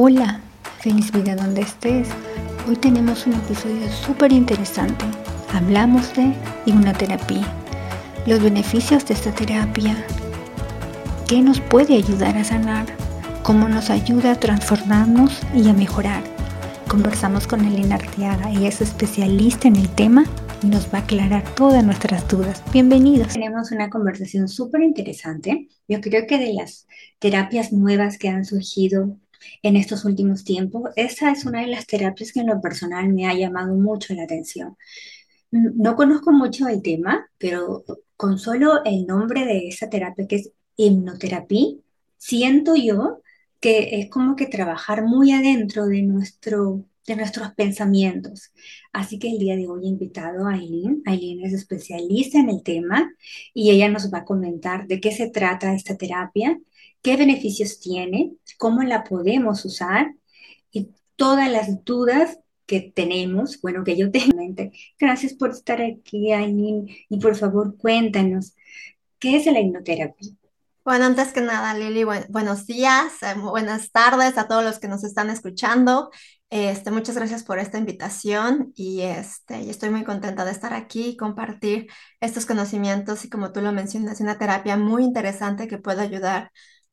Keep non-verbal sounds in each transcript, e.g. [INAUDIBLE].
Hola, feliz vida donde estés. Hoy tenemos un episodio súper interesante. Hablamos de hipnoterapia, los beneficios de esta terapia, qué nos puede ayudar a sanar, cómo nos ayuda a transformarnos y a mejorar. Conversamos con Elena Arteaga, ella es especialista en el tema y nos va a aclarar todas nuestras dudas. Bienvenidos. Tenemos una conversación súper interesante. Yo creo que de las terapias nuevas que han surgido en estos últimos tiempos, esa es una de las terapias que en lo personal me ha llamado mucho la atención. No conozco mucho el tema, pero con solo el nombre de esa terapia que es hipnoterapia, siento yo que es como que trabajar muy adentro de nuestro de nuestros pensamientos. Así que el día de hoy he invitado a Aileen. Aileen es especialista en el tema y ella nos va a comentar de qué se trata esta terapia, qué beneficios tiene, cómo la podemos usar y todas las dudas que tenemos, bueno, que yo tengo en mente. Gracias por estar aquí, Aileen, y por favor cuéntanos, ¿qué es la hipnoterapia? Bueno, antes que nada, Lili, buenos días, eh, buenas tardes a todos los que nos están escuchando. Este, muchas gracias por esta invitación y, este, estoy muy contenta de estar aquí y compartir estos conocimientos y como tú lo mencionas, una terapia muy interesante que puede ayudar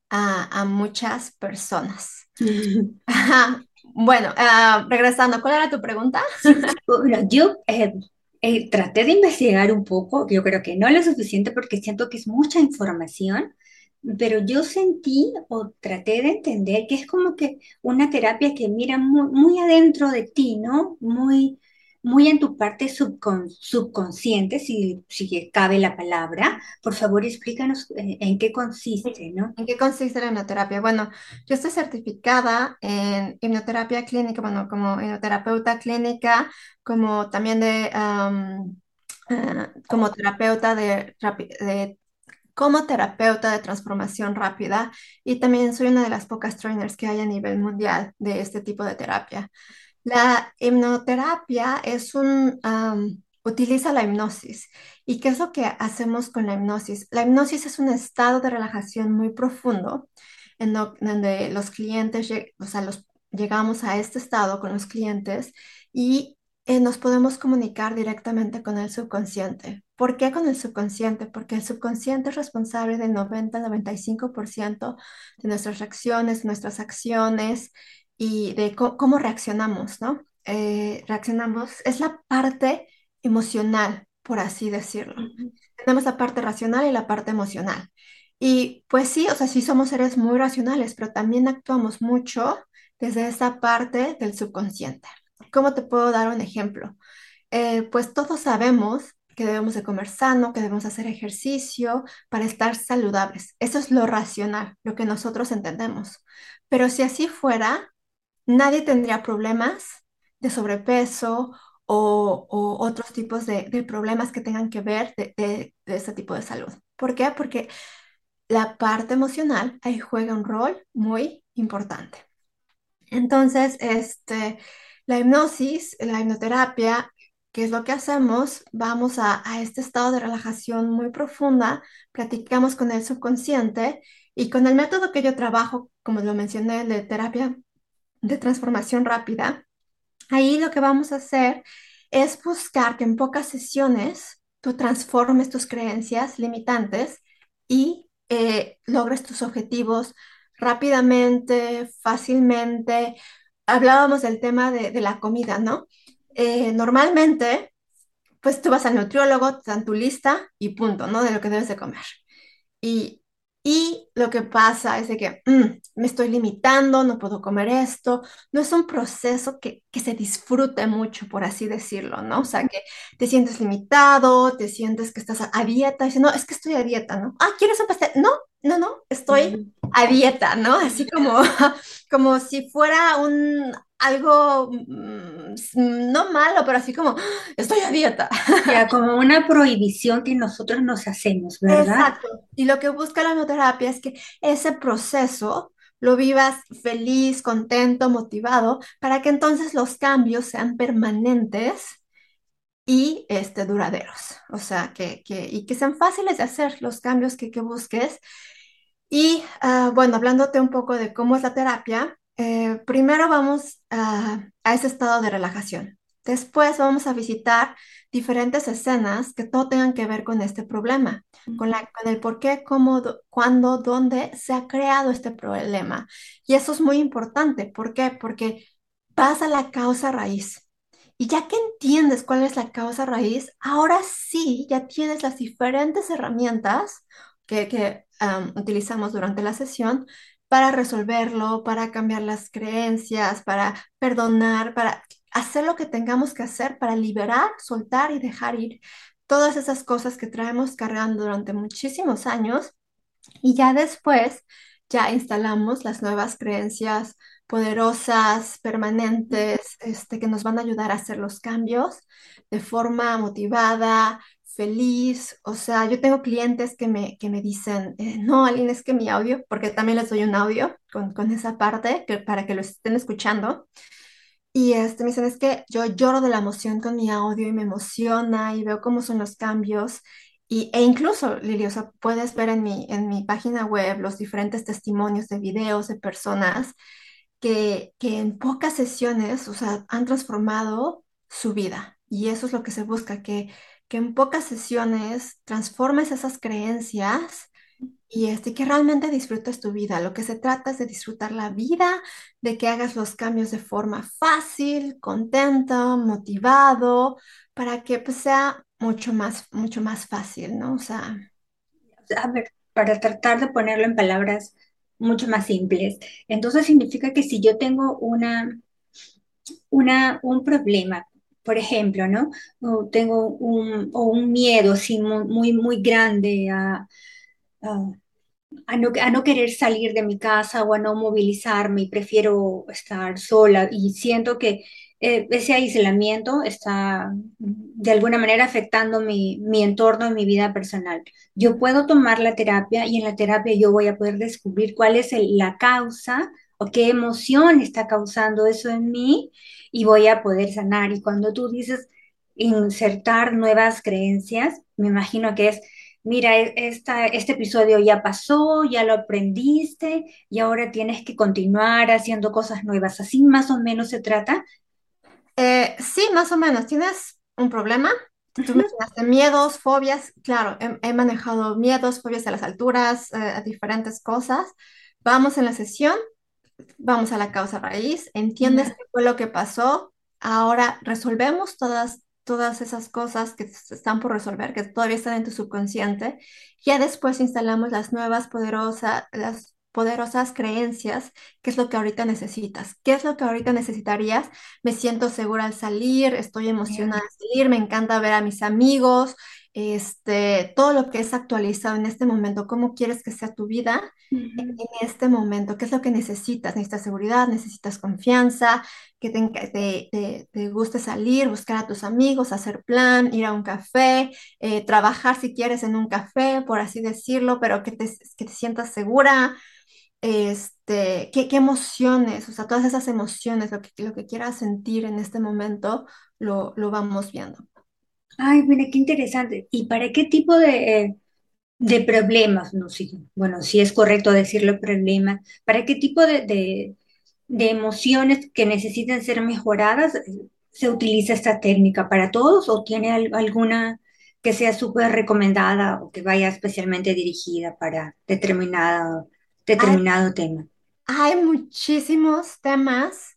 a, muchas personas. [LAUGHS] [LAUGHS] bueno, ah, regresando, ¿cuál era tu pregunta? bueno, yo eh, eh, traté de investigar un poco, yo creo que no lo suficiente porque siento que es mucha información pero yo sentí o traté de entender que es como que una terapia que mira muy, adentro de ti, ¿no? Muy, muy en tu parte subconsciente, si, si cabe la palabra. Por favor, explícanos eh, en, qué consiste, ¿no? ¿En qué consiste la hipnoterapia? Bueno, yo estoy certificada en hipnoterapia clínica, bueno, como hipnoterapeuta clínica, como también de... Ah, como terapeuta de, de como terapeuta de transformación rápida y también soy una de las pocas trainers que hay a nivel mundial de este tipo de terapia. La hipnoterapia es un, utiliza la hipnosis. ¿Y qué es lo que hacemos con la hipnosis? La hipnosis es un estado de relajación muy profundo en donde los clientes, o sea, llegamos a este estado con los clientes y eh, nos podemos comunicar directamente con el subconsciente. ¿Por qué con el subconsciente? Porque el subconsciente es responsable del 90-95% de nuestras reacciones, nuestras acciones y de cómo reaccionamos, ¿no? Eh, reaccionamos, es la parte emocional, por así decirlo. Tenemos la parte racional y la parte emocional. Y pues sí, o sea, sí somos seres muy racionales, pero también actuamos mucho desde esa parte del subconsciente. ¿Cómo te puedo dar un ejemplo? Eh, pues todos sabemos que debemos de comer sano, que debemos hacer ejercicio para estar saludables. Eso es lo racional, lo que nosotros entendemos. Pero si así fuera, nadie tendría problemas de sobrepeso o, otros tipos de, problemas que tengan que ver de, de, este tipo de salud. ¿Por qué? Porque la parte emocional ahí juega un rol muy importante. Entonces, este, la hipnosis, la hipnoterapia ¿Qué es lo que hacemos? Vamos a, este estado de relajación muy profunda, platicamos con el subconsciente y con el método que yo trabajo, como lo mencioné, de terapia de transformación rápida, ahí lo que vamos a hacer es buscar que en pocas sesiones tú transformes tus creencias limitantes y eh, logres tus objetivos rápidamente, fácilmente. Hablábamos del tema de, de la comida, ¿no? Eh, normalmente, pues tú vas al nutriólogo, te dan tu lista y punto, ¿no? De lo que debes de comer. Y, y lo que pasa es que mm, me estoy limitando, no puedo comer esto. No es un proceso que, que, se disfrute mucho, por así decirlo, ¿no? O sea, que te sientes limitado, te sientes que estás a, dieta, dices, no, es que estoy a dieta, ¿no? Ah, ¿quieres un pastel? No, no, no, estoy a dieta, ¿no? Así como, [LAUGHS] como si fuera un algo mm, no malo, pero así como estoy a dieta. Ya, como una prohibición que nosotros nos hacemos, ¿verdad? Exacto. Y lo que busca la mioterapia es que ese proceso lo vivas feliz, contento, motivado, para que entonces los cambios sean permanentes y este, duraderos. O sea, que, que, y que sean fáciles de hacer los cambios que, que busques. Y ah, bueno, hablándote un poco de cómo es la terapia, eh, primero vamos a ese estado de relajación. Después vamos a visitar diferentes escenas que todo tengan que ver con este problema, con el por qué, cómo, do- cuándo, dónde se ha creado este problema. Y eso es muy importante. ¿Por qué? Porque vas a la causa raíz. Y ya que entiendes cuál es la causa raíz, ahora sí ya tienes las diferentes herramientas que, que, am, utilizamos durante la sesión para resolverlo, para cambiar las creencias, para perdonar, para hacer lo que tengamos que hacer para liberar, soltar y dejar ir todas esas cosas que traemos cargando durante muchísimos años y ya después, ya instalamos las nuevas creencias poderosas, permanentes, este, que nos van a ayudar a hacer los cambios de forma motivada, feliz. O sea, yo tengo clientes que me, que me dicen, eh, no, Aline, es que mi audio, porque también les doy un audio con, con esa parte que, para que lo estén escuchando. Y este, me dicen, es que yo lloro de la emoción con mi audio y me emociona y veo cómo son los cambios. Y, e incluso, Lili, o sea, puedes ver en mi, en mi página web los diferentes testimonios de videos de personas que, que en pocas sesiones, o sea, han transformado su vida. Y eso es lo que se busca, que, que en pocas sesiones transformes esas creencias y este, que realmente disfrutes tu vida. Lo que se trata es de disfrutar la vida, de que hagas los cambios de forma fácil, contento, motivado, para que pues, sea mucho más, mucho más fácil, ¿no? O sea, A ver, para tratar de ponerlo en palabras mucho más simples. Entonces significa que si yo tengo una, una, un problema, por ejemplo, ¿no? O tengo un, o un miedo así mu- muy, muy, grande a, a- a no, a no querer salir de mi casa o a no movilizarme y prefiero estar sola y siento que eh, ese aislamiento está de alguna manera afectando mi, mi entorno y mi vida personal. Yo puedo tomar la terapia y en la terapia yo voy a poder descubrir cuál es la causa o qué emoción está causando eso en mí y voy a poder sanar. Y cuando tú dices insertar nuevas creencias, me imagino que es Mira, e- esta, este episodio ya pasó, ya lo aprendiste y ahora tienes que continuar haciendo cosas nuevas. Así más o menos se trata. eh, sí, más o menos, ¿tienes un problema? Tú Ujú. mencionaste miedos, fobias, claro, he, he manejado miedos, fobias a las alturas, eh, a diferentes cosas. Vamos en la sesión vamos a la causa raíz, entiendes qué fue lo que pasó, ahora resolvemos todas, todas esas cosas que están por resolver, que todavía están en tu subconsciente, ya después instalamos las nuevas poderosas, las poderosas creencias, qué es lo que ahorita necesitas, qué es lo que ahorita necesitarías, me siento segura al salir, estoy emocionada al salir, me encanta ver a mis amigos, este, todo lo que es actualizado en este momento, cómo quieres que sea tu vida en este momento, ¿qué es lo que necesitas? ¿Necesitas seguridad? ¿Necesitas confianza? ¿Que te, te, te- te guste salir, buscar a tus amigos, hacer plan, ir a un café, eh, trabajar si quieres en un café, por así decirlo, pero que te, que sientas segura? Este, ¿qué, qué emociones? O sea, todas esas emociones, lo que, lo que quieras sentir en este momento, lo, lo vamos viendo. Ay, mira, qué interesante. ¿Y para qué tipo de, eh, de problemas? No sé, bueno, si es correcto decirlo problemas. ¿Para qué tipo de, de, de emociones que necesitan ser mejoradas eh, se utiliza esta técnica? ¿Para todos o tiene al- alguna que sea súper recomendada o que vaya especialmente dirigida para determinado, Hay determinado tema? Hay muchísimos temas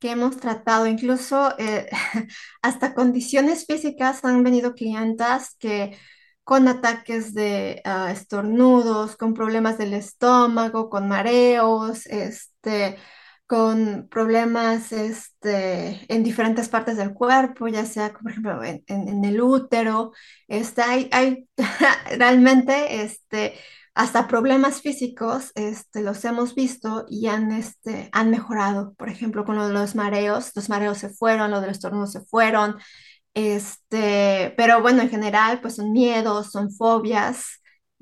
que hemos tratado, incluso eh, [LAUGHS] hasta condiciones físicas han venido clientas que con ataques de ah, estornudos, con problemas del estómago, con mareos, este, con problemas este, en diferentes partes del cuerpo, ya sea, por ejemplo, en, el útero. Este, hay, hay [LAUGHS] realmente este, hasta problemas físicos, este, los hemos visto y han, este, han mejorado. Por ejemplo, con lo de los mareos, los mareos se fueron, lo de los estornudos se fueron. Este, pero bueno, en general, pues son miedos, son fobias,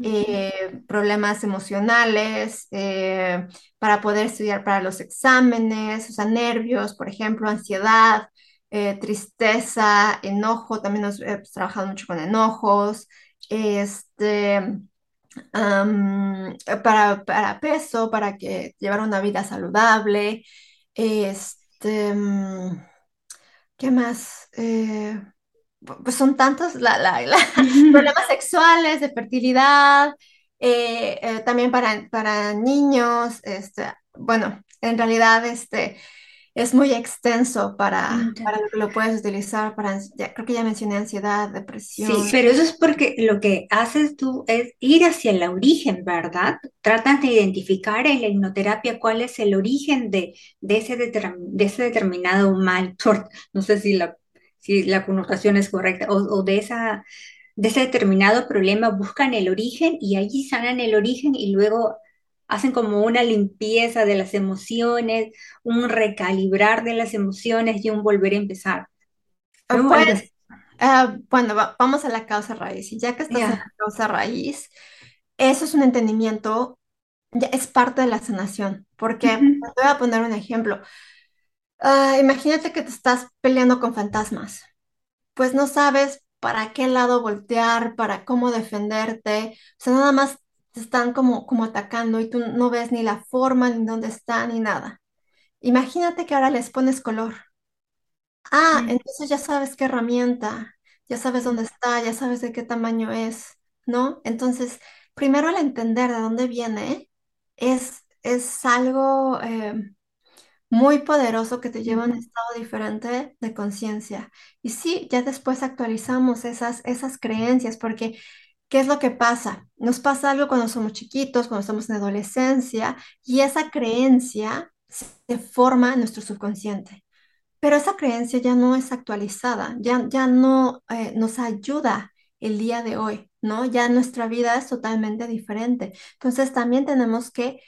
eh, problemas emocionales, eh, para poder estudiar para los exámenes, o sea, nervios, por ejemplo, ansiedad, eh, tristeza, enojo, también hemos trabajado mucho con enojos, este, para, para, peso, para que llevar una vida saludable. Este, mm, ¿qué más? Eh, pues son tantos la, la, [LAUGHS] problemas sexuales, de fertilidad, eh, eh, también para, para niños, este, bueno, en realidad este, es muy extenso para, para lo que lo puedes utilizar para, creo que ya mencioné ansiedad, depresión. Sí, pero eso es porque lo que haces tú es ir hacia el origen, ¿verdad? Tratas de identificar en la hipnoterapia cuál es el origen de, de, ese, de ese determinado mal, [LAUGHS] no sé si la, si la connotación es correcta, o, o de esa de ese determinado problema, buscan el origen y allí sanan el origen y luego hacen como una limpieza de las emociones, un recalibrar de las emociones y un volver a empezar. Pues, uh, bueno, vamos a la causa raíz. Y ya que estás en la causa raíz, eso es un entendimiento, ya es parte de la sanación. Porque te voy a poner un ejemplo. Ah, imagínate que te estás peleando con fantasmas. Pues no sabes para qué lado voltear, para cómo defenderte. O sea, nada más están como, como atacando y tú no ves ni la forma, ni dónde están, ni nada. Imagínate que ahora les pones color. Ah, entonces ya sabes qué herramienta, ya sabes dónde está, ya sabes de qué tamaño es, ¿no? Entonces, primero el entender de dónde viene es, es algo eh, muy poderoso que te lleva a un estado diferente de conciencia. Y sí, ya después actualizamos esas, esas creencias, porque ¿Qué es lo que pasa? Nos pasa algo cuando somos chiquitos, cuando estamos en adolescencia, y esa creencia se forma en nuestro subconsciente. Pero esa creencia ya no es actualizada, ya, ya no eh, nos ayuda el día de hoy, ¿no? Ya nuestra vida es totalmente diferente. Entonces también tenemos que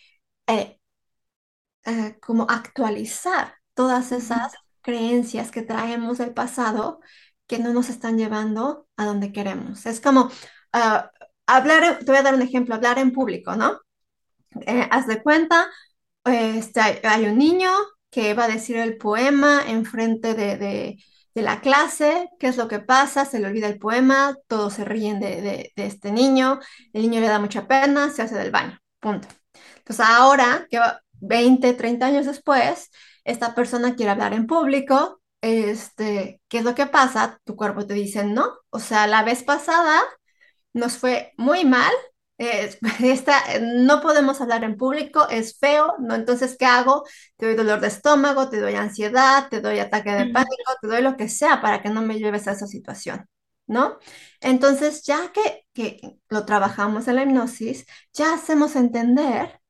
eh, eh, como actualizar todas esas creencias que traemos del pasado que no nos están llevando a donde queremos. Es como, Ah, hablar, te voy a dar un ejemplo, hablar en público, ¿no? Eh, haz de cuenta, este, hay, un niño que va a decir el poema en frente de, de, la clase, ¿qué es lo que pasa? Se le olvida el poema, todos se ríen de, de, este niño, el niño le da mucha pena, se hace del baño, punto. Entonces ahora, que 20, 30 años después, esta persona quiere hablar en público, este, ¿qué es lo que pasa? Tu cuerpo te dice no. O sea, la vez pasada nos fue muy mal. [LAUGHS] no podemos hablar en público, es feo, ¿no? Entonces, ¿qué hago? Te doy dolor de estómago, te doy ansiedad, te doy ataque de pánico, te doy lo que sea para que no me lleves a esa situación, ¿no? Entonces, ya que, que lo trabajamos en la hipnosis, ya hacemos entender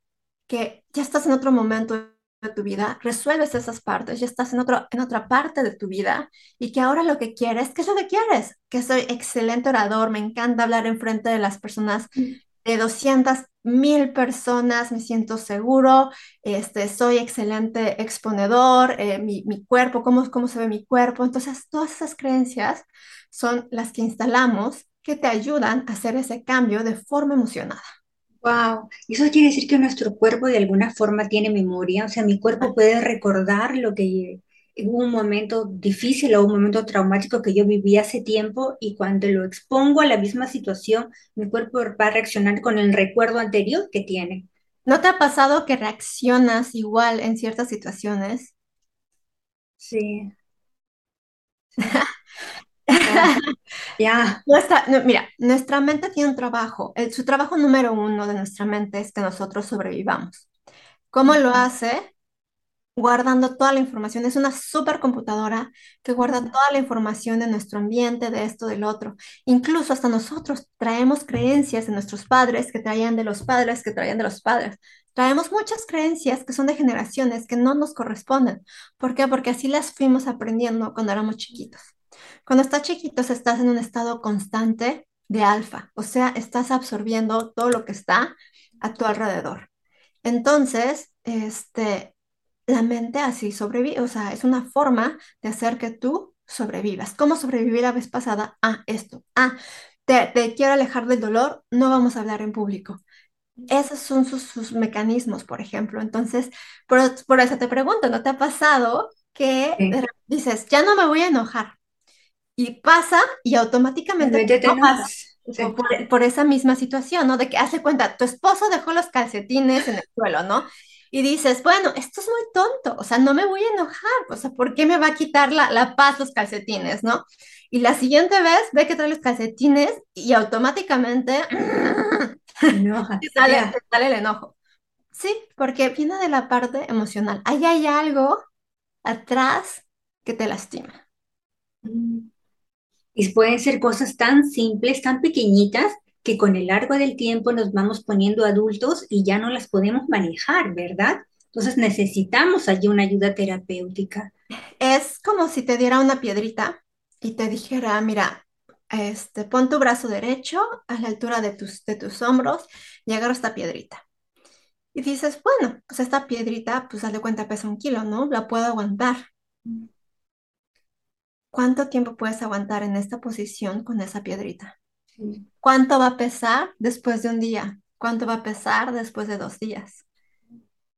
que ya estás en otro momento de tu vida, resuelves esas partes, ya estás en, otro, en otra parte de tu vida y que ahora lo que quieres, ¿qué es lo que quieres? Que soy excelente orador, me encanta hablar en frente de las personas, mm. de 200 mil personas, me siento seguro, este, soy excelente exponedor, eh, mi, mi, cuerpo, cómo, cómo se ve mi cuerpo. Entonces, todas esas creencias son las que instalamos que te ayudan a hacer ese cambio de forma emocionada. Wow, eso quiere decir que nuestro cuerpo de alguna forma tiene memoria, o sea, mi cuerpo puede recordar lo que hubo un momento difícil o un momento traumático que yo viví hace tiempo y cuando lo expongo a la misma situación, mi cuerpo va a reaccionar con el recuerdo anterior que tiene. ¿No te ha pasado que reaccionas igual en ciertas situaciones? Sí. [LAUGHS] [LAUGHS] Ya. mira, nuestra mente tiene un trabajo. su trabajo número uno de nuestra mente es que nosotros sobrevivamos. ¿Cómo lo hace? Guardando toda la información. Es una supercomputadora que guarda toda la información de nuestro ambiente, de esto, del otro. Incluso hasta nosotros traemos creencias de nuestros padres que traían de los padres, que traían de los padres. Traemos muchas creencias que son de generaciones que no nos corresponden. ¿Por qué? Porque así las fuimos aprendiendo cuando éramos chiquitos. Cuando estás chiquito, estás en un estado constante de alfa, o sea, estás absorbiendo todo lo que está a tu alrededor. Entonces, este, la mente así sobrevive, o sea, es una forma de hacer que tú sobrevivas. ¿Cómo sobrevivir la vez pasada? Ah, esto. Ah, te, quiero alejar del dolor, no vamos a hablar en público. Esos son sus, mecanismos, por ejemplo. Entonces, por, eso te pregunto, ¿no te ha pasado que dices, ya no me voy a enojar? Y pasa y automáticamente te, enojas. por, por- por esa misma situación, ¿no? De que hace cuenta, tu esposo dejó los calcetines en el suelo, ¿no? Y dices, bueno, esto es muy tonto, o sea, no me voy a enojar, o sea, ¿por qué me va a quitar la, la paz los calcetines, ¿no? Y la siguiente vez ve que trae los calcetines y automáticamente No, [LAUGHS] te sale, ya. te sale el enojo. Sí, porque viene de la parte emocional. Ahí hay algo atrás que te lastima. Mm. Y pueden ser cosas tan simples, tan pequeñitas, que con el largo del tiempo nos vamos poniendo adultos y ya no las podemos manejar, ¿verdad? Entonces necesitamos allí una ayuda terapéutica. Es como si te diera una piedrita y te dijera, mira, este, pon tu brazo derecho a la altura de tus, de tus hombros y agarra esta piedrita. Y dices, bueno, pues esta piedrita, pues haz de cuenta pesa un kilo, ¿no? La puedo aguantar. ¿Cuánto tiempo puedes aguantar en esta posición con esa piedrita? Sí, ¿Cuánto va a pesar después de un día? ¿Cuánto va a pesar después de dos días?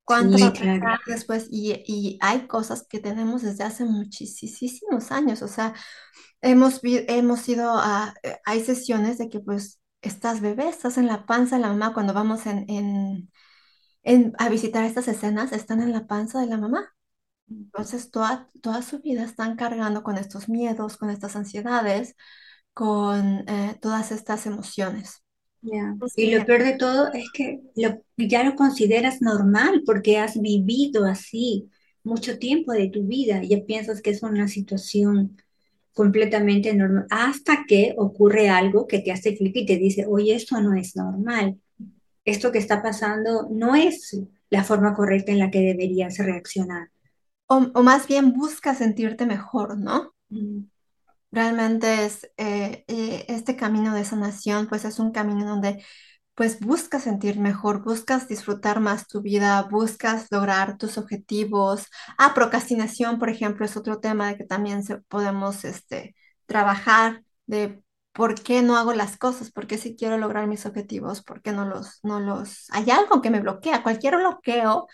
¿Cuánto va a claro. pesar después? Y, y hay cosas que tenemos desde hace muchísimos años. O sea, hemos, vi- hemos ido a, eh, hay sesiones de que pues estás bebé, estás en la panza de la mamá. Cuando vamos en, en, en- a visitar estas escenas, están en la panza de la mamá. Entonces, toda, toda su vida están cargando con estos miedos, con estas ansiedades, con eh, todas estas emociones. Y lo peor de todo es que lo, ya lo consideras normal porque has vivido así mucho tiempo de tu vida. Ya piensas que es una situación completamente normal hasta que ocurre algo que te hace clic y te dice, oye, esto no es normal. Esto que está pasando no es la forma correcta en la que deberías reaccionar. O, o más bien busca sentirte mejor, ¿no? Mm, Realmente es eh, eh, este camino de sanación, pues es un camino donde pues buscas sentir mejor, buscas disfrutar más tu vida, buscas lograr tus objetivos. Ah, procrastinación, por ejemplo, es otro tema de que también se, podemos este, trabajar de por qué no hago las cosas, por qué si quiero lograr mis objetivos, por qué no los, no los... Hay algo que me bloquea, cualquier bloqueo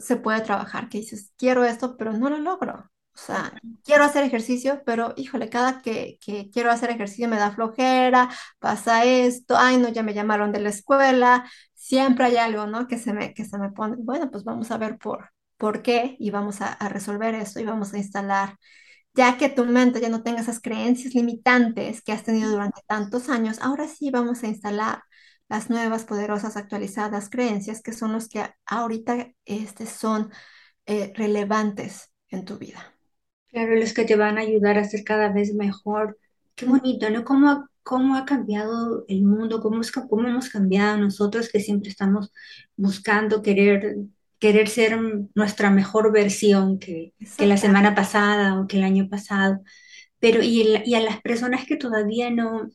se puede trabajar, que dices, quiero esto, pero no lo logro. O sea, quiero hacer ejercicio, pero híjole, cada que, que quiero hacer ejercicio me da flojera, pasa esto, ay, no, ya me llamaron de la escuela, siempre hay algo, ¿no? Que se me, que se me pone, bueno, pues vamos a ver por, por qué y vamos a, a resolver eso y vamos a instalar, ya que tu mente ya no tenga esas creencias limitantes que has tenido durante tantos años, ahora sí vamos a instalar las nuevas, poderosas, actualizadas creencias que son los que ahorita este, son eh, relevantes en tu vida. Claro, los que te van a ayudar a ser cada vez mejor. Qué bonito, ¿no? ¿Cómo, cómo ha cambiado el mundo? ¿Cómo, es, cómo hemos cambiado nosotros que siempre estamos buscando querer, querer ser nuestra mejor versión que, que la semana pasada o que el año pasado? Pero y, el- y a las personas que todavía no,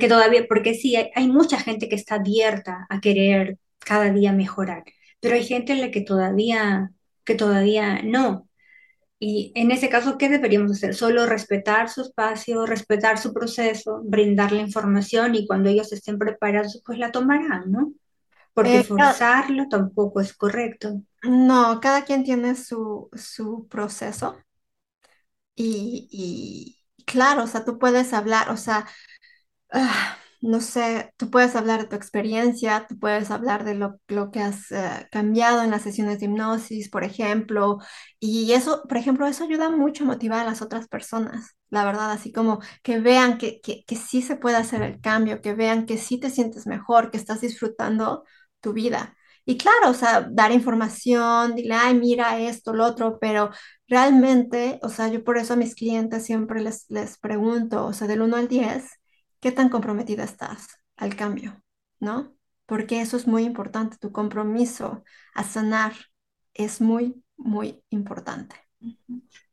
que todavía, porque sí, hay, hay mucha gente que está abierta a querer cada día mejorar, pero hay gente en la que todavía, que todavía no. Y en ese caso, ¿qué deberíamos hacer? Solo respetar su espacio, respetar su proceso, brindar la información y cuando ellos estén preparados, pues la tomarán, ¿no? Porque Eh, forzarlo tampoco es correcto. no, cada quien tiene su, su proceso y, y claro, o sea, tú puedes hablar, o sea, ah, no sé, tú puedes hablar de tu experiencia, tú puedes hablar de lo, lo que has eh, cambiado en las sesiones de hipnosis, por ejemplo, y eso, por ejemplo, eso ayuda mucho a motivar a las otras personas, la verdad, así como que vean que, que, que sí se puede hacer el cambio, que vean que sí te sientes mejor, que estás disfrutando tu vida. Y claro, o sea, dar información, dile, ay, mira esto, lo otro, pero realmente, o sea, yo por eso a mis clientes siempre les, les pregunto, o sea, del uno al 10 ¿Qué tan comprometida estás al cambio? ¿No? Porque eso es muy importante. Tu compromiso a sanar es muy, muy importante.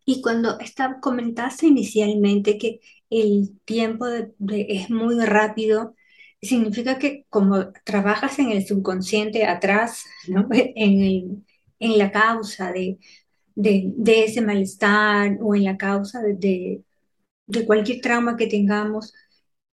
Y cuando está, comentaste inicialmente que el tiempo de- de- es muy rápido, significa que como trabajas en el subconsciente atrás, ¿no? [LAUGHS] En el- en la causa de, de, de ese malestar o en la causa de, de de cualquier trauma que tengamos,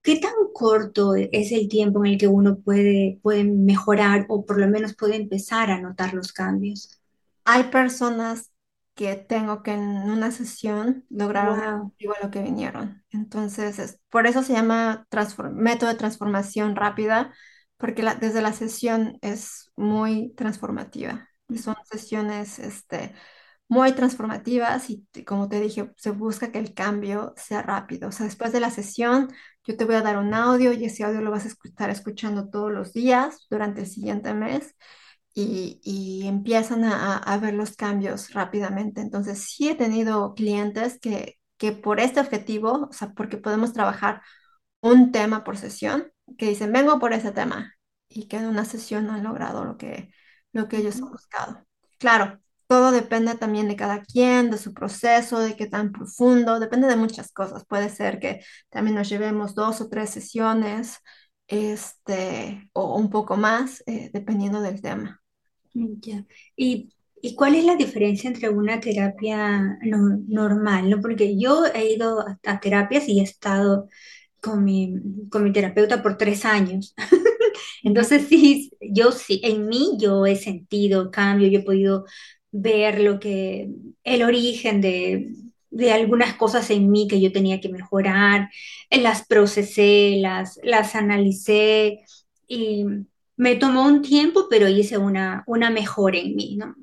¿qué tan corto es el tiempo en el que uno puede, puede mejorar o por lo menos puede empezar a notar los cambios? Hay personas que tengo que en una sesión lograr un Wow. lo que vinieron. Entonces, es- por eso se llama método de transformación rápida, porque la- desde la sesión es muy transformativa. Son sesiones, este, muy transformativas y como te dije, se busca que el cambio sea rápido. O sea, después de la sesión, yo te voy a dar un audio y ese audio lo vas a estar escuchando todos los días durante el siguiente mes y, y empiezan a, a- a ver los cambios rápidamente. Entonces, sí he tenido clientes que, que por este objetivo, o sea, porque podemos trabajar un tema por sesión, que dicen, vengo por ese tema, y que en una sesión no han logrado lo que, lo que ellos han buscado. Claro, todo depende también de cada quien, de su proceso, de qué tan profundo, depende de muchas cosas. Puede ser que también nos llevemos dos o tres sesiones, este, o un poco más, eh, dependiendo del tema. Ya. ¿Y, y cuál es la diferencia entre una terapia no- normal, ¿no? Porque yo he ido a, a terapias y he estado con mi, con mi terapeuta por tres años. [LAUGHS] Entonces, sí, yo sí, en mí yo he sentido cambio, yo he podido ver lo que, el origen de, de algunas cosas en mí que yo tenía que mejorar, las procesé, las, las analicé y me tomó un tiempo, pero hice una, una mejora en mí, ¿no?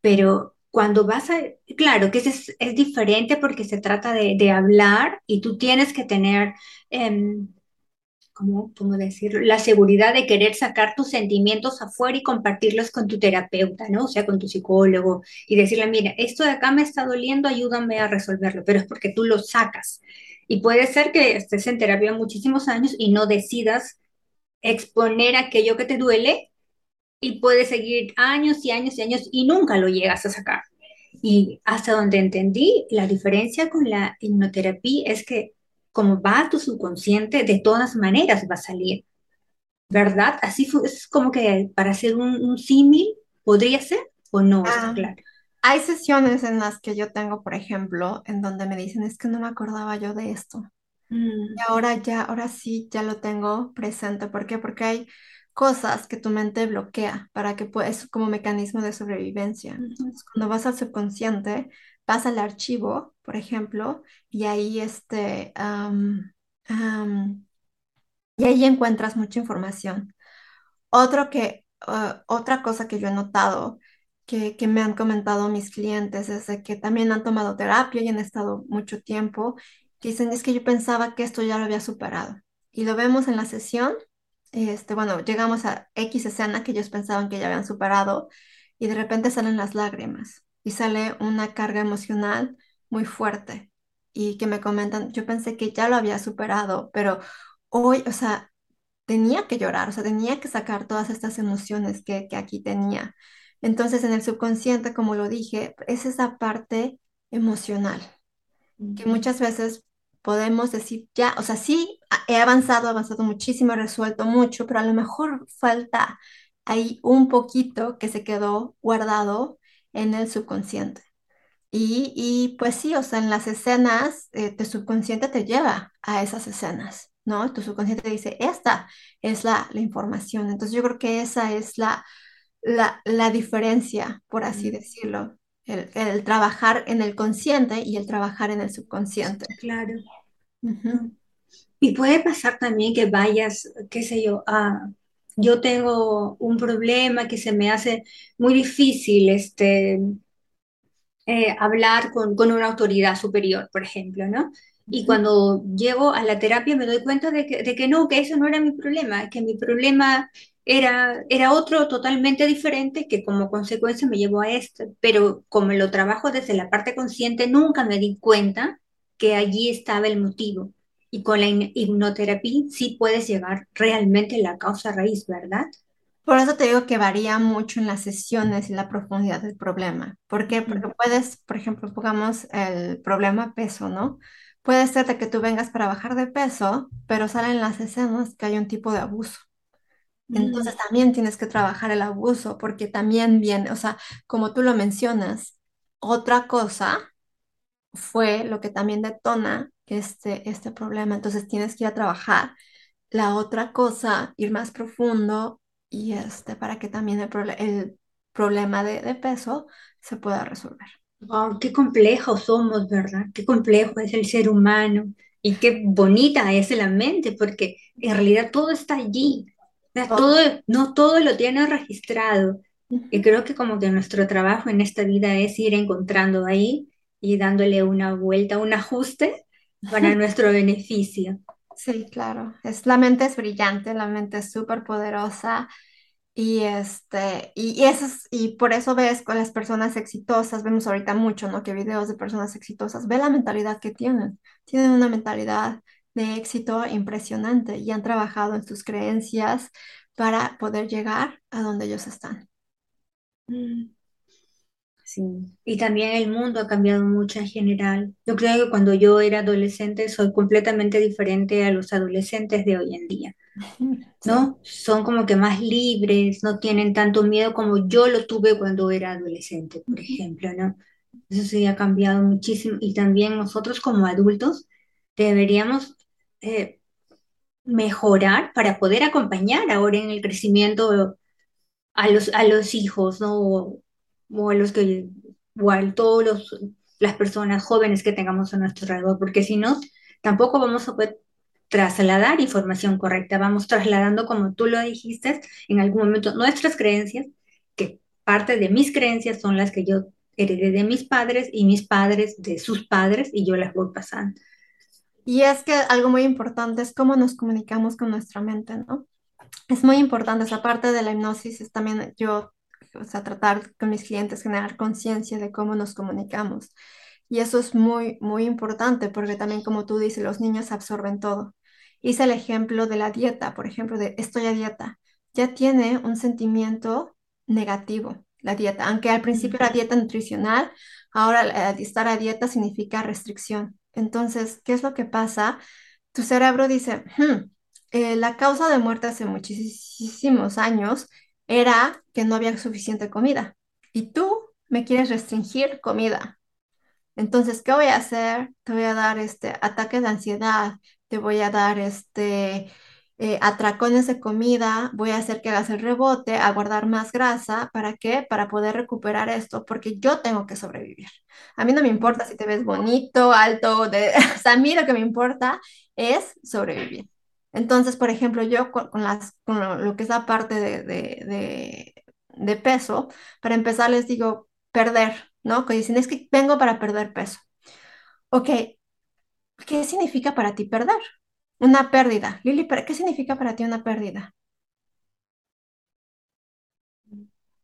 Pero cuando vas a, claro que es, es diferente porque se trata de, de hablar y tú tienes que tener... em, ¿cómo, cómo decirlo? La seguridad de querer sacar tus sentimientos afuera y compartirlos con tu terapeuta, ¿no? O sea, con tu psicólogo y decirle, mira, esto de acá me está doliendo, ayúdame a resolverlo, pero es porque tú lo sacas. Y puede ser que estés en terapia muchísimos años y no decidas exponer aquello que te duele y puedes seguir años y años y años y nunca lo llegas a sacar. Y hasta donde entendí, la diferencia con la hipnoterapia es que como va a tu subconsciente, de todas maneras va a salir, ¿verdad? Así fue, es como que para hacer un, un símil, ¿podría ser o no Ah, claro? hay sesiones en las que yo tengo, por ejemplo, en donde me dicen, es que no me acordaba yo de esto. Y Mm, ahora ya, ahora sí, ya lo tengo presente. ¿Por qué? Porque hay cosas que tu mente bloquea para que puedas, como mecanismo de sobrevivencia. Entonces, cuando vas al subconsciente, vas al archivo, por ejemplo, y ahí este, y ahí encuentras mucha información. Otro que, eh, otra cosa que yo he notado que, que me han comentado mis clientes es de que también han tomado terapia y han estado mucho tiempo, dicen, es que yo pensaba que esto ya lo había superado. Y lo vemos en la sesión, este, bueno, llegamos a X escena que ellos pensaban que ya habían superado y de repente salen las lágrimas y sale una carga emocional muy fuerte y que me comentan, yo pensé que ya lo había superado, pero hoy, o sea, tenía que llorar, o sea, tenía que sacar todas estas emociones que, que aquí tenía. Entonces, en el subconsciente, como lo dije, es esa parte emocional que muchas veces podemos decir, ya, o sea, sí, he avanzado, avanzado muchísimo, he resuelto mucho, pero a lo mejor falta ahí un poquito que se quedó guardado en el subconsciente. Y, y pues sí, o sea, en las escenas, eh, tu subconsciente te lleva a esas escenas, ¿no? Tu subconsciente dice, esta es la, la información. Entonces yo creo que esa es la, la, la diferencia, por así mm, decirlo, el, el trabajar en el consciente y el trabajar en el subconsciente. claro. Ujú. ¿no? Y puede pasar también que vayas, qué sé yo, a, yo tengo un problema que se me hace muy difícil, este, eh, hablar con, con una autoridad superior, por ejemplo, ¿no? Y cuando llego a la terapia me doy cuenta de que, de que no, que eso no era mi problema, que mi problema era, era otro totalmente diferente que como consecuencia me llevó a esto. Pero como lo trabajo desde la parte consciente, nunca me di cuenta que allí estaba el motivo. Y con la hipnoterapia sí puedes llegar realmente a la causa raíz, ¿verdad? Por eso te digo que varía mucho en las sesiones y la profundidad del problema. ¿Por qué? Porque puedes, por ejemplo, pongamos el problema peso, ¿no? Puede ser de que tú vengas para bajar de peso, pero salen las escenas que hay un tipo de abuso. mm, Entonces también tienes que trabajar el abuso porque también viene, o sea, como tú lo mencionas, otra cosa fue lo que también detona este, este problema. Entonces tienes que ir a trabajar la otra cosa, ir más profundo y este, para que también el, proble- el problema de, de peso se pueda resolver. Wow, qué complejos somos, ¿verdad? Qué complejo es el ser humano y qué bonita es la mente, porque en realidad todo está allí. O sea, todo, no todo lo tiene registrado. Y creo que como que nuestro trabajo en esta vida es ir encontrando ahí y dándole una vuelta, un ajuste para [LAUGHS] nuestro beneficio. Sí, claro. Es, la mente es brillante, la mente es súper poderosa y, este, y, eso y por eso ves con las personas exitosas, vemos ahorita mucho, ¿no? Que videos de personas exitosas, ve la mentalidad que tienen. Tienen una mentalidad de éxito impresionante y han trabajado en sus creencias para poder llegar a donde ellos están. Mm. Sí, y también el mundo ha cambiado mucho en general. Yo creo que cuando yo era adolescente soy completamente diferente a los adolescentes de hoy en día, [LAUGHS] ¿no? Son como que más libres, no tienen tanto miedo como yo lo tuve cuando era adolescente, por ejemplo, ¿no? Eso sí ha cambiado muchísimo y también nosotros como adultos deberíamos eh, mejorar para poder acompañar ahora en el crecimiento a los, a los hijos, ¿no? O a los que, o a todas las personas jóvenes que tengamos a nuestro alrededor, porque si no, tampoco vamos a poder trasladar información correcta, vamos trasladando, como tú lo dijiste, en algún momento nuestras creencias, que parte de mis creencias son las que yo heredé de mis padres y mis padres de sus padres y yo las voy pasando. Y es que algo muy importante es cómo nos comunicamos con nuestra mente, ¿no? Es muy importante esa parte de la hipnosis, es también yo o sea, tratar con mis clientes, generar conciencia de cómo nos comunicamos. Y eso es muy, muy importante porque también, como tú dices, los niños absorben todo. Hice el ejemplo de la dieta, por ejemplo, de estoy a dieta. Ya tiene un sentimiento negativo la dieta, aunque al principio era dieta nutricional, ahora estar a dieta significa restricción. Entonces, ¿qué es lo que pasa? Tu cerebro dice, hmm, eh, la causa de muerte hace muchísimos años era que no había suficiente comida y tú me quieres restringir comida. Entonces, ¿qué voy a hacer? Te voy a dar este ataque de ansiedad, te voy a dar este eh, atracones de comida, voy a hacer que hagas el rebote, a guardar más grasa, ¿para qué? Para poder recuperar esto, porque yo tengo que sobrevivir. A mí no me importa si te ves bonito, alto, de... [LAUGHS] o sea, a mí lo que me importa es sobrevivir. Entonces, por ejemplo, yo con, las, con lo, que es la parte de, peso, para empezar les digo perder, ¿no? Que dicen, es que vengo para perder peso. Ok, ¿qué significa para ti perder? Una pérdida. Lili, ¿qué significa para ti una pérdida?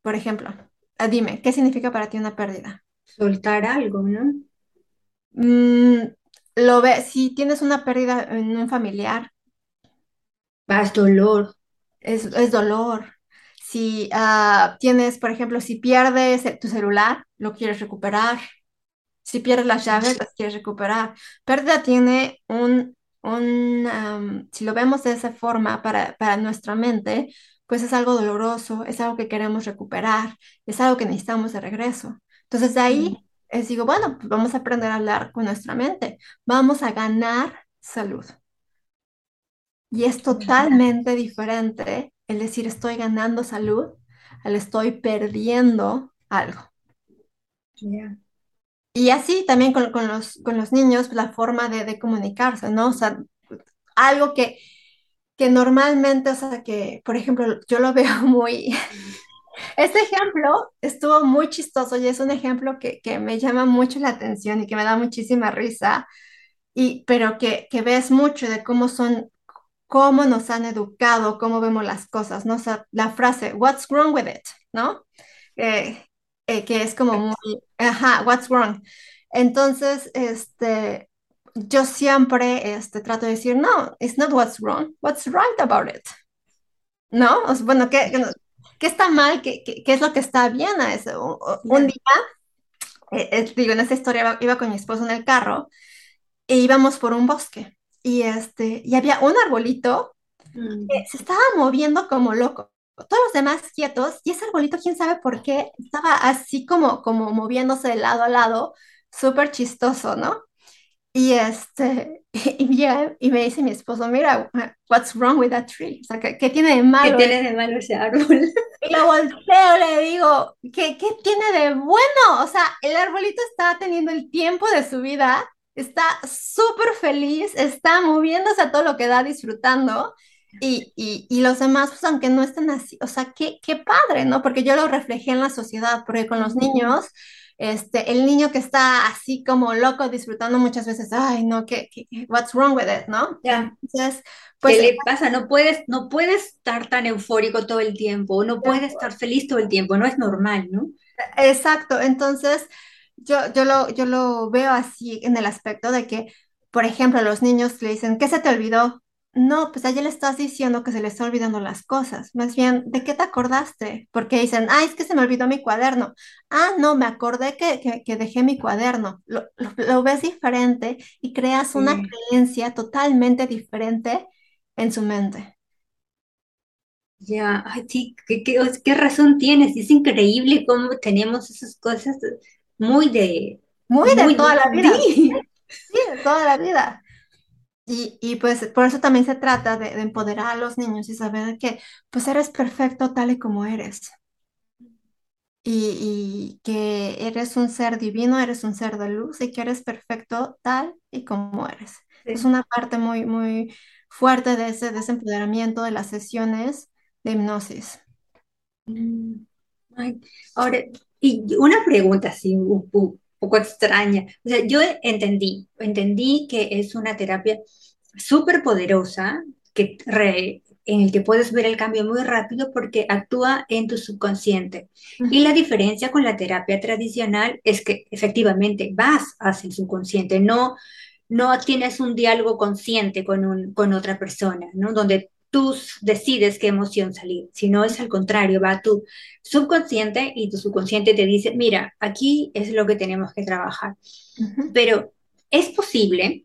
Por ejemplo, ah, dime, ¿qué significa para ti una pérdida? Soltar algo, ¿no? Mm, lo ve, si tienes una pérdida en un familiar, es dolor. Es, es dolor. Si ah, tienes, por ejemplo, si pierdes tu celular, lo quieres recuperar. Si pierdes las llaves, las quieres recuperar. Pérdida tiene un, un si lo vemos de esa forma para, para nuestra mente, pues es algo doloroso, es algo que queremos recuperar, es algo que necesitamos de regreso. Entonces de ahí es, digo, bueno, pues vamos a aprender a hablar con nuestra mente, vamos a ganar salud. Y es totalmente diferente el decir estoy ganando salud al estoy perdiendo algo. Y así también con, los, con los niños, la forma de, comunicarse, ¿no? O sea, algo que, que normalmente, o sea, que, por ejemplo, yo lo veo [LAUGHS] muy... Este ejemplo estuvo muy chistoso y es un ejemplo que, que, me llama mucho la atención y que me da muchísima risa, y, pero que, que ves mucho de cómo son cómo nos han educado, cómo vemos las cosas, ¿no? O sea, la frase, what's wrong with it, ¿no? Eh, eh, que es como muy, ajá, what's wrong. Entonces, este, yo siempre este, trato de decir, no, it's not what's wrong, what's right about it. ¿No? O sea, bueno, ¿qué, qué, está mal? ¿Qué, ¿Qué, es lo que está bien a eso? Un día, eh, digo, en esa historia iba, iba, con mi esposo en el carro e íbamos por un bosque y, este, y había un arbolito mm. que se estaba moviendo como loco. Todos los demás quietos, y ese arbolito, quién sabe por qué, estaba así como, como moviéndose de lado a lado, súper chistoso, ¿no? Y este, [LAUGHS] y, ya- y me dice mi esposo, mira, what's wrong with that tree? O sea, ¿qué, qué tiene de ¿Qué malo? tiene de malo ese árbol? [LAUGHS] Y lo volteo, le digo, ¿qué, qué tiene de bueno? O sea, el arbolito está teniendo el tiempo de su vida, está súper feliz, está moviéndose a todo lo que da, disfrutando. Y, y, y los demás, pues aunque no estén así, o sea, qué, qué padre, ¿no? Porque yo lo reflejé en la sociedad, porque con los niños, este, el niño que está así como loco disfrutando muchas veces, ay, no, ¿qué, qué, what's wrong with it, ¿no? Ya, Entonces, ¿qué pues le pasa? No puedes, no puedes estar tan eufórico todo el tiempo, no puedes estar feliz todo el tiempo, no es normal, ¿no? Exacto, entonces yo, yo lo, yo lo veo así en el aspecto de que, por ejemplo, los niños le dicen, ¿qué se te olvidó? No, pues a ella le estás diciendo que se le está olvidando las cosas. Más bien, ¿de qué te acordaste? Porque dicen, ah, es que se me olvidó mi cuaderno. Ah, no, me acordé que, que, que dejé mi cuaderno. Lo, lo, lo ves diferente y creas una creencia totalmente diferente en su mente. Ya, ay, sí, ¿qué, qué, qué razón tienes? Es increíble cómo tenemos esas cosas muy de, Muy de muy, toda de- la vida, [LAUGHS] sí, sí, de toda la vida. Y, y pues por eso también se trata de, de empoderar a los niños y saber que pues eres perfecto tal y como eres. Y, y que eres un ser divino, eres un ser de luz y que eres perfecto tal y como eres. Es una parte muy, muy fuerte de ese, de ese empoderamiento de las sesiones de hipnosis. Mm, ay, ahora, y una pregunta así, un, poco extraña. O sea, yo entendí, entendí que es una terapia súper poderosa que re- en el que puedes ver el cambio muy rápido porque actúa en tu subconsciente. Y la diferencia con la terapia tradicional es que efectivamente vas hacia el subconsciente, no, no tienes un diálogo consciente con, un, con otra persona, ¿no? Donde tú decides qué emoción salir, sino es al contrario, va tu subconsciente y tu subconsciente te dice, mira, aquí es lo que tenemos que trabajar. Pero es posible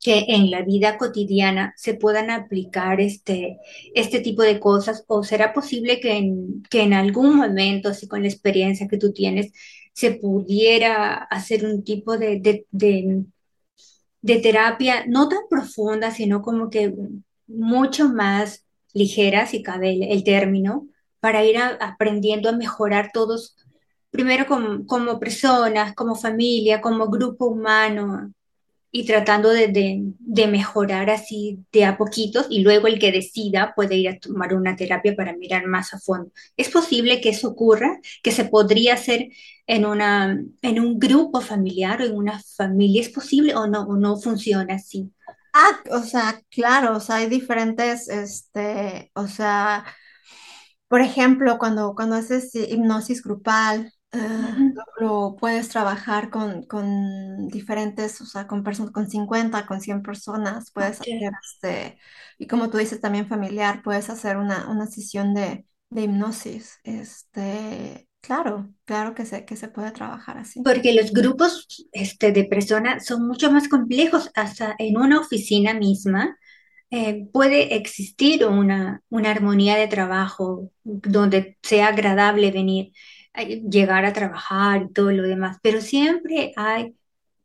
que en la vida cotidiana se puedan aplicar este, este tipo de cosas o será posible que en, que en algún momento, así con la experiencia que tú tienes, se pudiera hacer un tipo de, de, de, de terapia no tan profunda, sino como que mucho más ligera, si cabe el, término, para ir aprendiendo a mejorar todos, primero como, como personas, como familia, como grupo humano y tratando de, de- de mejorar así de a poquitos y luego el que decida puede ir a tomar una terapia para mirar más a fondo. ¿Es posible que eso ocurra? ¿Que se podría hacer en una, en un grupo familiar o en una familia? ¿Es posible o no? ¿O no funciona así? Ah, o sea, claro, o sea, hay diferentes, este, o sea, Por ejemplo, cuando, cuando haces hipnosis grupal, Ujú. lo, lo puedes trabajar con, con diferentes, o sea, con personas, con 50, con 100 personas, puedes hacer este, y como tú dices, también familiar, puedes hacer una, una sesión de, de hipnosis. Este, claro, claro que se, que se puede trabajar así. Porque los grupos este, de personas son mucho más complejos, hasta en una oficina misma eh, puede existir una, una armonía de trabajo donde sea agradable venir, eh, llegar a trabajar y todo lo demás, pero siempre hay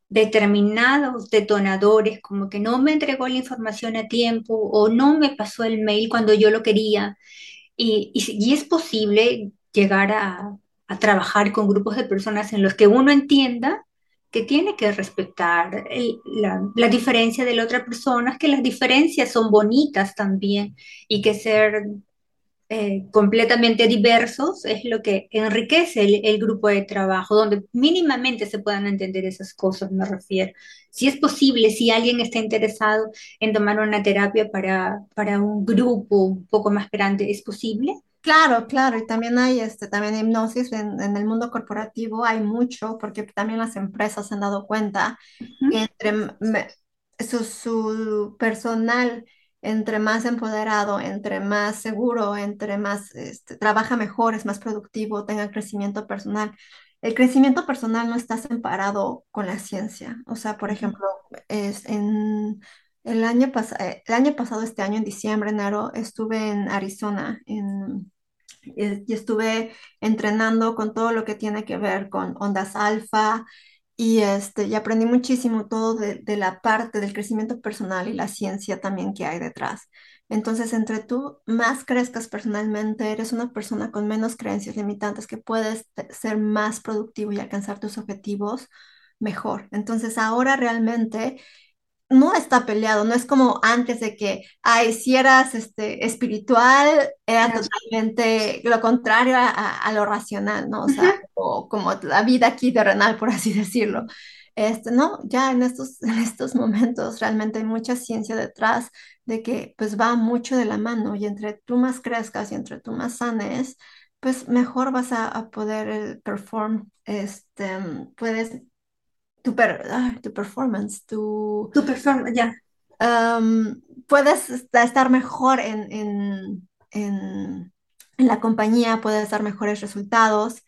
determinados detonadores, como que no me entregó la información a tiempo o no me pasó el mail cuando yo lo quería. Y, y, y es posible llegar a, a trabajar con grupos de personas en los que uno entienda que tiene que respetar la diferencia de la otra persona, que las diferencias son bonitas también y que ser eh, completamente diversos es lo que enriquece el, el grupo de trabajo, donde mínimamente se puedan entender esas cosas, me refiero. Si es posible, si alguien está interesado en tomar una terapia para, para un grupo un poco más grande, ¿es posible? Claro, claro, y también hay este, también hipnosis en, en el mundo corporativo, hay mucho, porque también las empresas se han dado cuenta que entre me- su, su personal, entre más empoderado, entre más seguro, entre más este, trabaja mejor, es más productivo, tenga crecimiento personal. El crecimiento personal no está separado con la ciencia. O sea, por Ujú. ejemplo, es en el año, pas- eh, el año pasado, este año, en diciembre, enero, estuve en Arizona, en, y estuve entrenando con todo lo que tiene que ver con ondas alfa y, este, y aprendí muchísimo todo de, de la parte del crecimiento personal y la ciencia también que hay detrás. Entonces, entre tú más crezcas personalmente, eres una persona con menos creencias limitantes que puedes ser más productivo y alcanzar tus objetivos mejor. Entonces, ahora realmente no está peleado, no es como antes de que, ay, si eras este, espiritual, era totalmente lo contrario a, lo racional, ¿no? O sea, o como la vida aquí por así [LAUGHS] decirlo. Este, no, ya en estos, [LAUGHS] en estos momentos realmente hay mucha ciencia detrás de que pues va mucho de la mano y entre tú más crezcas y entre tú más sanes, pues mejor vas a, a poder eh, perform, este, puedes, tu, per- ah, tu performance, tu Tu performance, ya. um, puedes est- estar mejor en, en, en- en la compañía, puedes dar mejores resultados.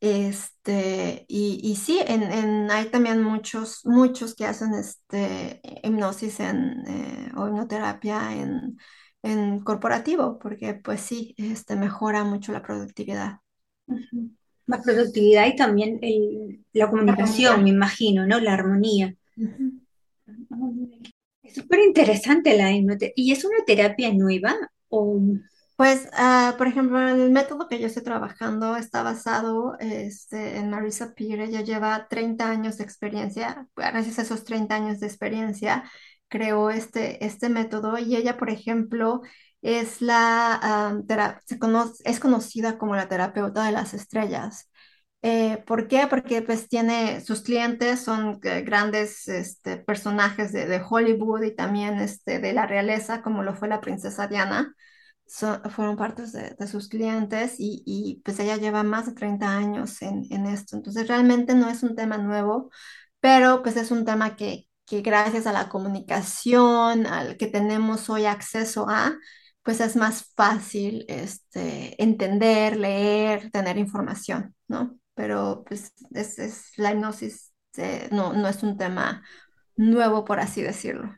Este, y, y sí, en, en- hay también muchos, muchos que hacen este, hipnosis en, eh, o hipnoterapia en, en corporativo, porque pues sí, este, mejora mucho la productividad. Ujú. Más productividad y también el- la comunicación, me imagino, ¿no? La armonía. Es súper interesante la hipnoterapia. ¿Y es una terapia nueva? O... Pues, ah, por ejemplo, el método que yo estoy trabajando está basado este, en Marisa Peer. Ella lleva 30 años de experiencia. Gracias a esos 30 años de experiencia, creó este, este método y ella, por ejemplo, es la, ah, se conoce- es conocida como la terapeuta de las estrellas. Eh, ¿por qué? Porque pues tiene, sus clientes son eh, grandes este, personajes de, de Hollywood y también este, de la realeza, como lo fue la princesa Diana so- fueron partes de, de sus clientes y, y, pues ella lleva más de 30 años en, en esto. Entonces realmente no es un tema nuevo, pero pues es un tema que, que gracias a la comunicación, al que tenemos hoy acceso a, pues es más fácil este, entender, leer, tener información, ¿no? Pero pues es, es la hipnosis eh, no, no es un tema nuevo, por así decirlo.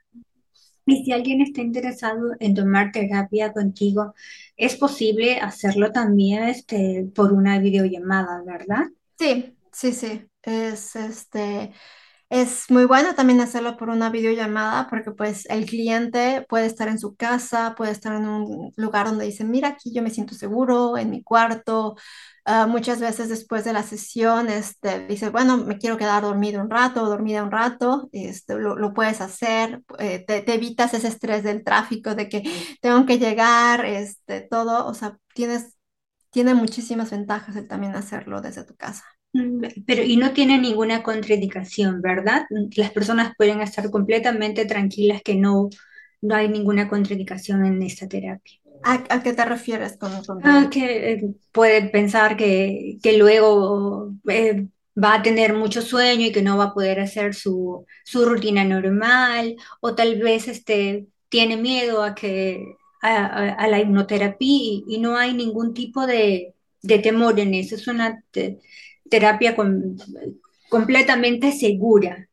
Y si alguien está interesado en tomar terapia contigo, es posible hacerlo también este, por una videollamada, ¿verdad? Sí, sí, sí. Es este, es muy bueno también hacerlo por una videollamada porque pues el cliente puede estar en su casa, puede estar en un lugar donde dice, mira, aquí yo me siento seguro, en mi cuarto. Ah, muchas veces después de la sesión, este, dice, bueno, me quiero quedar dormido un rato o dormida un rato, este, lo, lo puedes hacer, eh, te, te evitas ese estrés del tráfico, de que tengo que llegar, este, todo, o sea, tienes, tiene muchísimas ventajas el también hacerlo desde tu casa. Mm, Pero y no tiene ninguna contraindicación, ¿verdad? Las personas pueden estar completamente tranquilas que no, no hay ninguna contraindicación en esta terapia. ¿A, a qué te refieres con Ah, contraindicación? que eh, puede pensar que, que luego eh, va a tener mucho sueño y que no va a poder hacer su, su rutina normal, o tal vez este, tiene miedo a que a, a- a la hipnoterapia y, y no hay ningún tipo de, de temor en eso. Es una te- terapia con- completamente segura.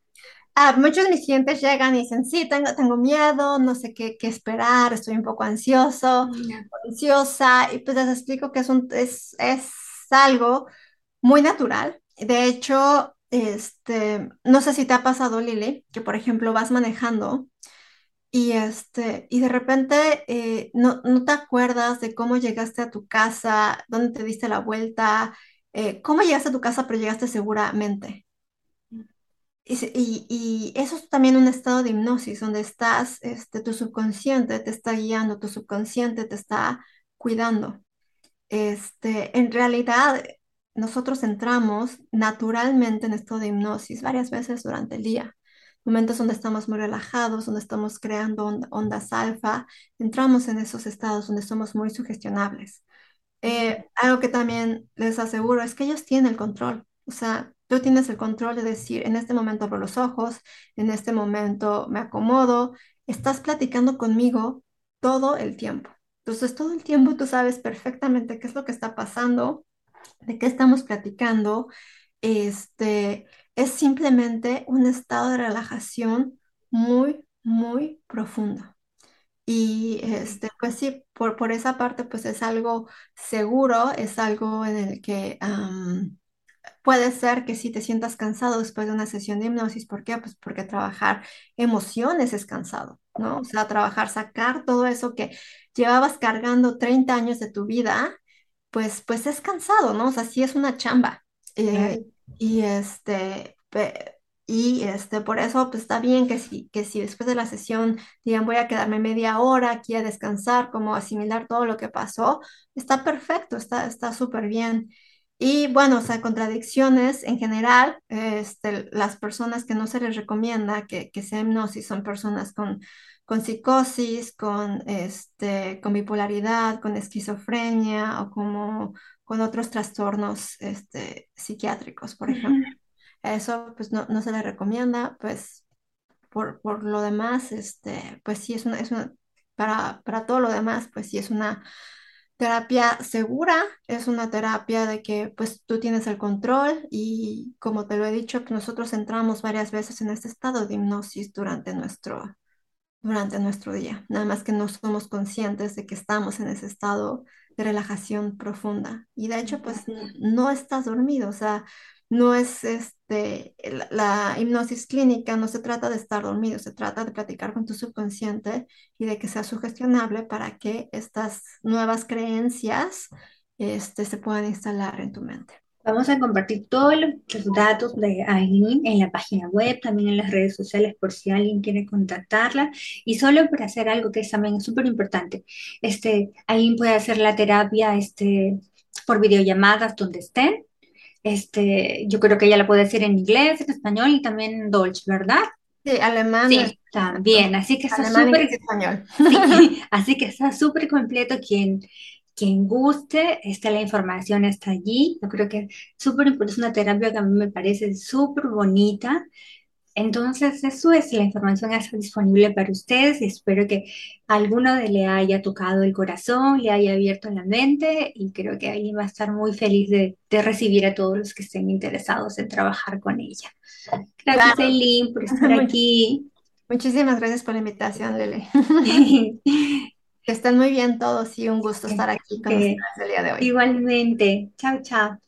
Ah, muchos de mis clientes llegan y dicen, sí, tengo, tengo miedo, no sé qué, qué esperar, estoy un poco ansioso, Mm, ansiosa, y pues les explico que es, un, es, es algo muy natural. De hecho, este, no sé si te ha pasado, Lili, que por ejemplo vas manejando y, este, y de repente eh, no, no te acuerdas de cómo llegaste a tu casa, dónde te diste la vuelta, eh, cómo llegaste a tu casa, pero llegaste seguramente. Y, y- y eso es también un estado de hipnosis, donde estás, este, tu subconsciente te está guiando, tu subconsciente te está cuidando. Este, en realidad, nosotros entramos naturalmente en estado de hipnosis varias veces durante el día. Momentos donde estamos muy relajados, donde estamos creando ond- ondas alfa, entramos en esos estados donde somos muy sugestionables. Eh, algo que también les aseguro es que ellos tienen el control. O sea, tú tienes el control de decir, en este momento abro los ojos, en este momento me acomodo. Estás platicando conmigo todo el tiempo. Entonces, todo el tiempo tú sabes perfectamente qué es lo que está pasando, de qué estamos platicando. Este, es simplemente un estado de relajación muy, muy profundo. Y este, pues sí, por, por esa parte, pues es algo seguro, es algo en el que am, puede ser que si te sientas cansado después de una sesión de hipnosis, ¿por qué? Pues porque trabajar emociones es cansado, ¿no? O sea, trabajar, sacar todo eso que llevabas cargando 30 años de tu vida, pues, pues es cansado, ¿no? O sea, sí es una chamba. Eh, y este, y este, por eso pues está bien que si, que si después de la sesión digan voy a quedarme media hora aquí a descansar, como asimilar todo lo que pasó, está perfecto, está está súper bien. Y bueno, o sea, contradicciones en general, este, las personas que no se les recomienda que, que sea hipnosis son personas con, con psicosis, con, este, con bipolaridad, con esquizofrenia o como con otros trastornos este, psiquiátricos, por ejemplo. Eso pues no, no se le recomienda, pues por, por lo demás, este, pues sí es una, es una, para, para todo lo demás, pues sí es una terapia segura, es una terapia de que pues tú tienes el control y como te lo he dicho, pues, nosotros entramos varias veces en este estado de hipnosis durante nuestro, durante nuestro día, nada más que no somos conscientes de que estamos en ese estado de relajación profunda. Y de hecho, pues no estás dormido, o sea, no es este, la, hipnosis clínica, no se trata de estar dormido, se trata de platicar con tu subconsciente y de que sea sugestionable para que estas nuevas creencias este, se puedan instalar en tu mente. Vamos a compartir todos los datos de Aileen en la página web, también en las redes sociales por si alguien quiere contactarla. Y solo para hacer algo que es también súper importante, este, Aileen puede hacer la terapia este, por videollamadas donde estén este, yo creo que ella la puede decir en inglés, en español y también en Deutsch, ¿verdad? Sí, alemán. Sí, también. Así que está súper español. [LAUGHS] así que está súper completo. Quien, quien guste, está la información está allí. Yo creo que súper es una terapia que a mí me parece súper bonita. Entonces, eso es, la información está disponible para ustedes y espero que alguno de le haya tocado el corazón, le haya abierto la mente y creo que ahí va a estar muy feliz de, recibir a todos los que estén interesados en trabajar con ella. Gracias, Eileen, por estar [LAUGHS] aquí. Muchísimas gracias por la invitación, Lele. [LAUGHS] que estén muy bien todos y un gusto estar aquí con ustedes el día de hoy. Igualmente. Chao, chao.